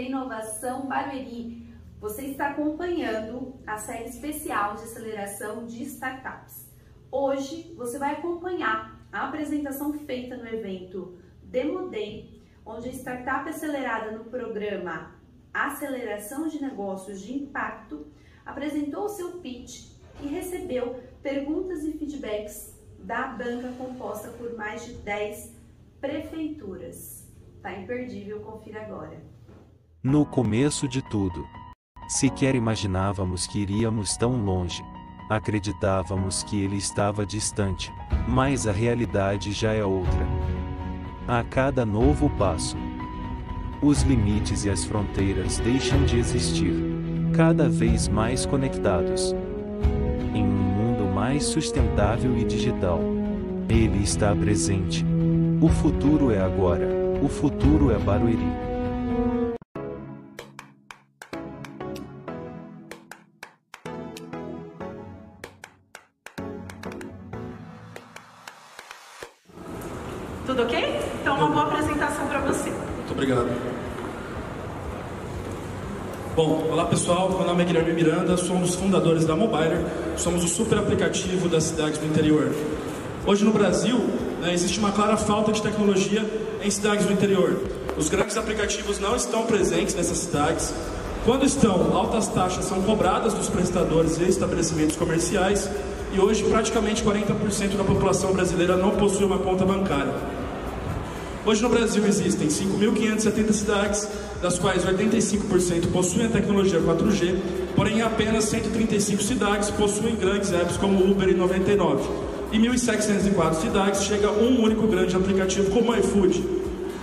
Inovação Barueri. Você está acompanhando a série especial de aceleração de startups. Hoje você vai acompanhar a apresentação feita no evento Demo Day, onde a startup acelerada no programa Aceleração de Negócios de Impacto apresentou o seu pitch e recebeu perguntas e feedbacks da banca composta por mais de 10 prefeituras. Tá imperdível, confira agora. No começo de tudo, sequer imaginávamos que iríamos tão longe. Acreditávamos que ele estava distante, mas a realidade já é outra. A cada novo passo, os limites e as fronteiras deixam de existir, cada vez mais conectados. Em um mundo mais sustentável e digital, ele está presente. O futuro é agora, o futuro é Barueri. Miranda, sou dos fundadores da Mobiler, somos o super aplicativo das cidades do interior. Hoje no Brasil, né, existe uma clara falta de tecnologia em cidades do interior. Os grandes aplicativos não estão presentes nessas cidades. Quando estão, altas taxas são cobradas dos prestadores e estabelecimentos comerciais, e hoje praticamente 40% da população brasileira não possui uma conta bancária. Hoje no Brasil existem 5.570 cidades, das quais 85% possuem a tecnologia 4G, porém apenas 135 cidades possuem grandes apps como Uber e 99. Em 1.704 cidades chega um único grande aplicativo como iFood.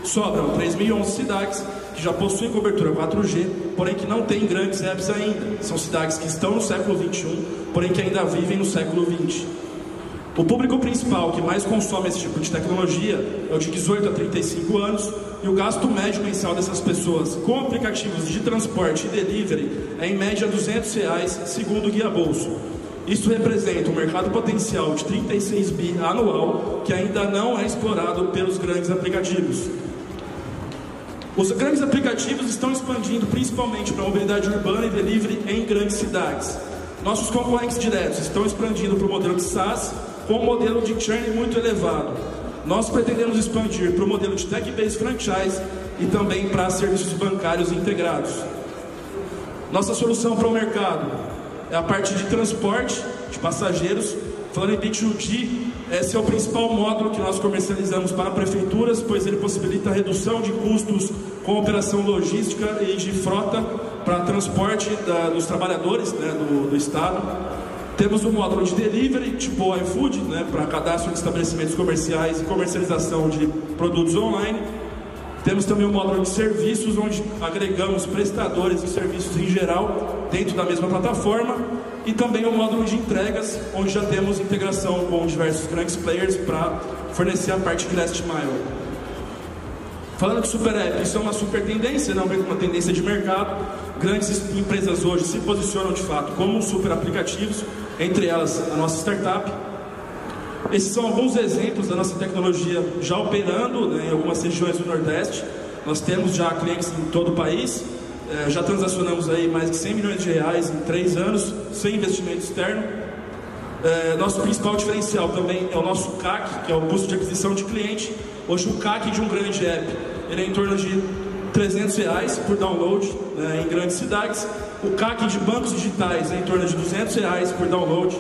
Sobram 3.011 cidades que já possuem cobertura 4G, porém que não têm grandes apps ainda. São cidades que estão no século 21, porém que ainda vivem no século 20. O público principal que mais consome esse tipo de tecnologia é o de 18 a 35 anos e o gasto médio mensal dessas pessoas com aplicativos de transporte e delivery é em média 200 reais, segundo o Guia Bolso. Isso representa um mercado potencial de 36 bi anual que ainda não é explorado pelos grandes aplicativos. Os grandes aplicativos estão expandindo principalmente para a mobilidade urbana e delivery em grandes cidades. Nossos concorrentes diretos estão expandindo para o modelo de SaaS com um modelo de churn muito elevado. Nós pretendemos expandir para o modelo de tech-based franchise e também para serviços bancários integrados. Nossa solução para o mercado é a parte de transporte de passageiros. Falando em B2G, esse é o principal módulo que nós comercializamos para prefeituras, pois ele possibilita a redução de custos com operação logística e de frota transporte da, dos trabalhadores né, do, do Estado. Temos um módulo de delivery, tipo iFood, né, para cadastro de estabelecimentos comerciais e comercialização de produtos online. Temos também um módulo de serviços, onde agregamos prestadores de serviços em geral dentro da mesma plataforma. E também um módulo de entregas, onde já temos integração com diversos grandes players para fornecer a parte de last mile. Falando de super app, isso é uma super tendência, não é uma tendência de mercado. Grandes empresas hoje se posicionam de fato como super aplicativos entre elas a nossa startup. Esses são alguns exemplos da nossa tecnologia já operando né, em algumas regiões do Nordeste. Nós temos já clientes em todo o país, é, já transacionamos aí mais de 100 milhões de reais em três anos, sem investimento externo. É, nosso principal diferencial também é o nosso CAC, que é o custo de aquisição de cliente. Hoje o CAC de um grande app ele é em torno de 300 reais por download né, em grandes cidades. O CAC de bancos digitais é em torno de 200 reais por download,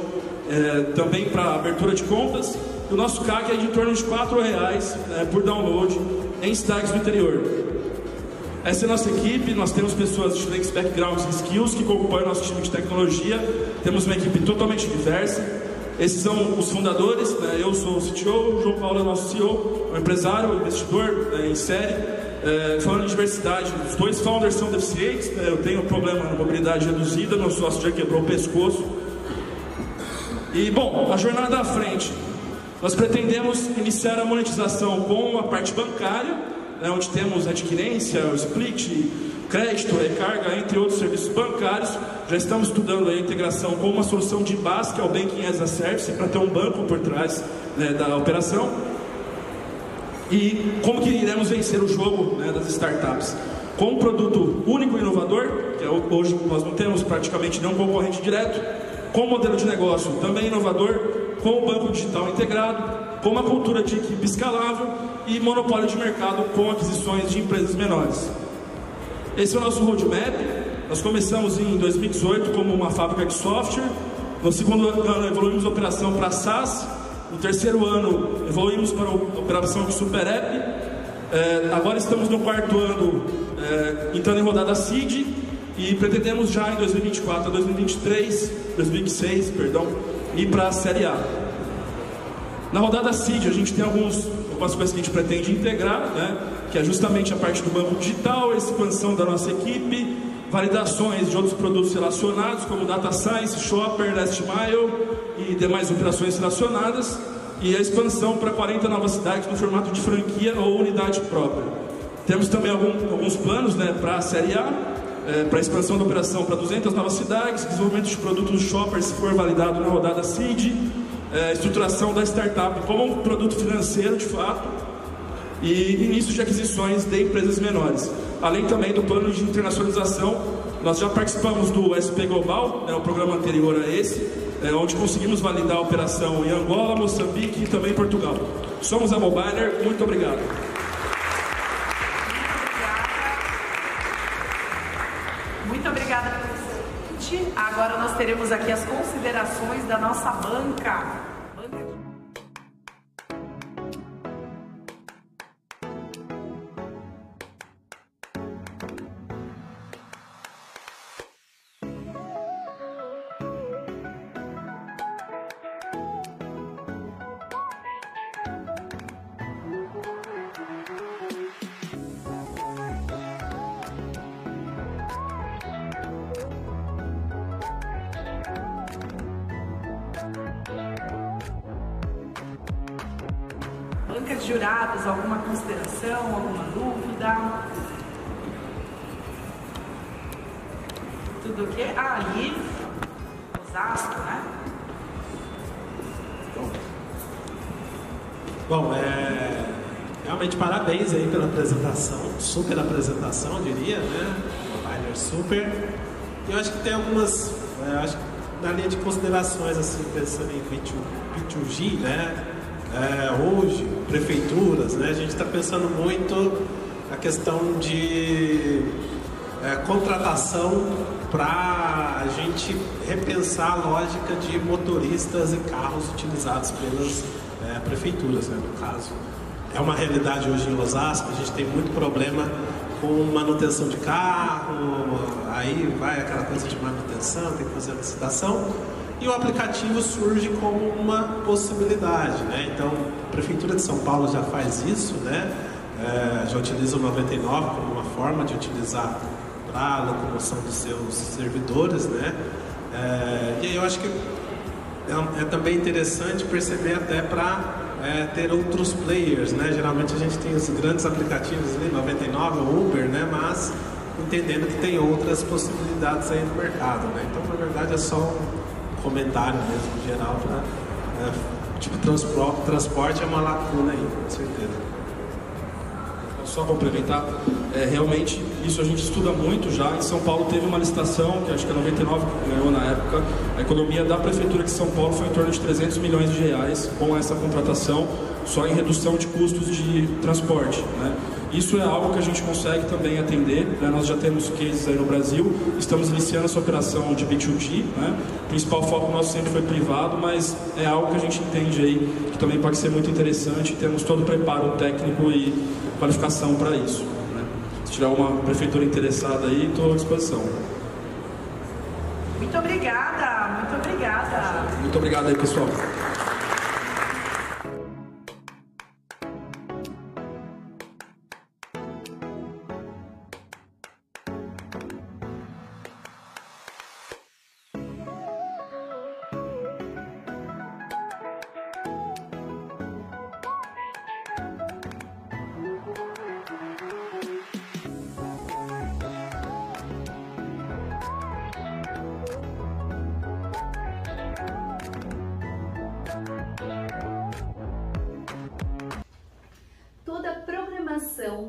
é, também para abertura de contas. E o nosso CAC é de em torno de 4 reais é, por download em cidades do interior. Essa é a nossa equipe, nós temos pessoas de diferentes backgrounds e skills que compõem o nosso time de tecnologia. Temos uma equipe totalmente diversa. Esses são os fundadores, né? eu sou o CTO, o João Paulo é nosso CEO, um empresário, investidor né, em série. É, falando de diversidade, os dois founders são deficientes, né? eu tenho um problema na mobilidade reduzida, meu sócio já quebrou o pescoço. E bom, a jornada à frente. Nós pretendemos iniciar a monetização com a parte bancária, né, onde temos adquirência, split, crédito, recarga, entre outros serviços bancários. Já estamos estudando a integração com uma solução de base, que é o Banking as a Service, para ter um banco por trás né, da operação e como que iremos vencer o jogo né, das startups. com um produto único e inovador, que é hoje nós não temos praticamente nenhum concorrente direto, com um modelo de negócio também inovador, com o banco digital integrado, com uma cultura de equipe escalável e monopólio de mercado com aquisições de empresas menores. Esse é o nosso roadmap. Nós começamos em 2018 como uma fábrica de software. No segundo ano evoluímos a operação para SaaS. No terceiro ano evoluímos para a operação de Super App. É, agora estamos no quarto ano é, entrando em rodada Seed e pretendemos já em 2024 a 2023, 2026, perdão, ir para a Série A. Na rodada Seed a gente tem alguns, algumas coisas que a gente pretende integrar, né? que é justamente a parte do banco digital, a expansão da nossa equipe, validações de outros produtos relacionados, como Data Science, Shopper, Last Mile e demais operações relacionadas, e a expansão para 40 novas cidades no formato de franquia ou unidade própria. Temos também algum, alguns planos né, para a Série A, é, para a expansão da operação para 200 novas cidades, desenvolvimento de produtos Shopper, se for validado na rodada CID, é, estruturação da startup como um produto financeiro de fato, e início de aquisições de empresas menores. Além também do plano de internacionalização, nós já participamos do SP Global, né, o programa anterior a esse, é, onde conseguimos validar a operação em Angola, Moçambique e também Portugal. Somos a Mobiler, muito obrigado. Muito obrigada pelo convite. Agora nós teremos aqui as considerações da nossa banca. Bancas juradas, alguma consideração, alguma dúvida? Tudo o quê? Ah, ali, Osasco, né? Bom, é, realmente parabéns aí pela apresentação, super apresentação, diria, né? Mobile super. E eu acho que tem algumas, é, acho que na linha de considerações, assim, pensando em B2, B2G, né? É, hoje, prefeituras, né? A gente está pensando muito a questão de é, contratação para a gente repensar a lógica de motoristas e carros utilizados pelas é, prefeituras, né, no caso. É uma realidade hoje em Osasco, a gente tem muito problema com manutenção de carro, aí vai aquela coisa de manutenção, tem que fazer a licitação, e o aplicativo surge como uma possibilidade, né? Então, a Prefeitura de São Paulo já faz isso, né? É, já utiliza o 99 como uma forma de utilizar para a locomoção dos seus servidores, né? É, e aí eu acho que é, é também interessante perceber até para é, ter outros players, né? Geralmente a gente tem os grandes aplicativos ali, 99, o Uber, né? Mas entendendo que tem outras possibilidades aí no mercado, né? Então, na verdade, é só um comentário mesmo geral para é, tipo transporte, transporte é uma lacuna aí, com certeza. Só complementar, é, realmente isso a gente estuda muito já. Em São Paulo teve uma licitação, que acho que a 99 ganhou na época. A economia da Prefeitura de São Paulo foi em torno de 300 milhões de reais com essa contratação, só em redução de custos de transporte. Né? Isso é algo que a gente consegue também atender. Né? Nós já temos cases aí no Brasil, estamos iniciando essa operação de B2G. Né? O principal foco nosso sempre foi privado, mas é algo que a gente entende aí que também pode ser muito interessante. Temos todo o preparo técnico e qualificação para isso. Né? Se tiver uma prefeitura interessada aí, estou à disposição. Muito obrigada, muito obrigada. Muito obrigado aí, pessoal.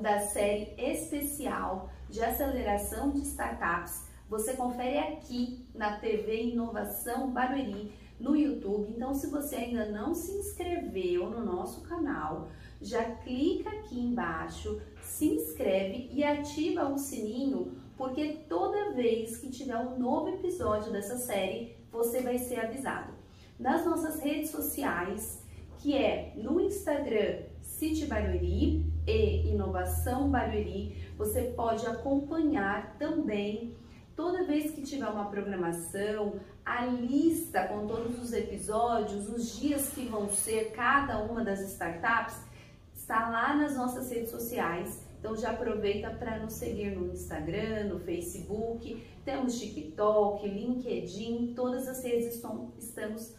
Da série especial de aceleração de startups. Você confere aqui na TV Inovação Barueri no YouTube. Então, se você ainda não se inscreveu no nosso canal, já clica aqui embaixo, se inscreve e ativa o sininho, porque toda vez que tiver um novo episódio dessa série, você vai ser avisado. Nas nossas redes sociais, que é no Instagram City Barueri e Inovação Barueri, você pode acompanhar também toda vez que tiver uma programação, a lista com todos os episódios, os dias que vão ser cada uma das startups, está lá nas nossas redes sociais. Então já aproveita para nos seguir no Instagram, no Facebook, temos TikTok, LinkedIn, todas as redes estão, estamos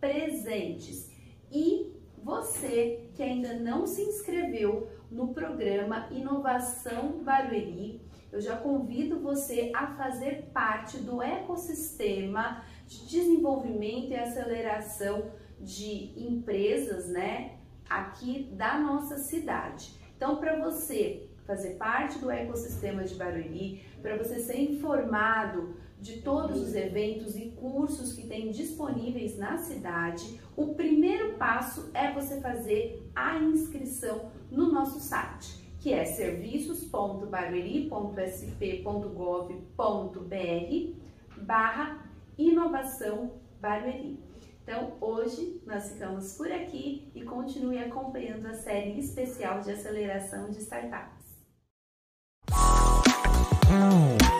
presentes. E você que ainda não se inscreveu no programa Inovação Barueri, eu já convido você a fazer parte do ecossistema de desenvolvimento e aceleração de empresas, né, aqui da nossa cidade. Então, para você fazer parte do ecossistema de Barueri, para você ser informado de todos os eventos e cursos que tem disponíveis na cidade, o primeiro passo é você fazer a inscrição no nosso site, que é serviços.barueri.sp.gov.br barra inovação Barueri. Então, hoje nós ficamos por aqui e continue acompanhando a série especial de aceleração de startups. Hum.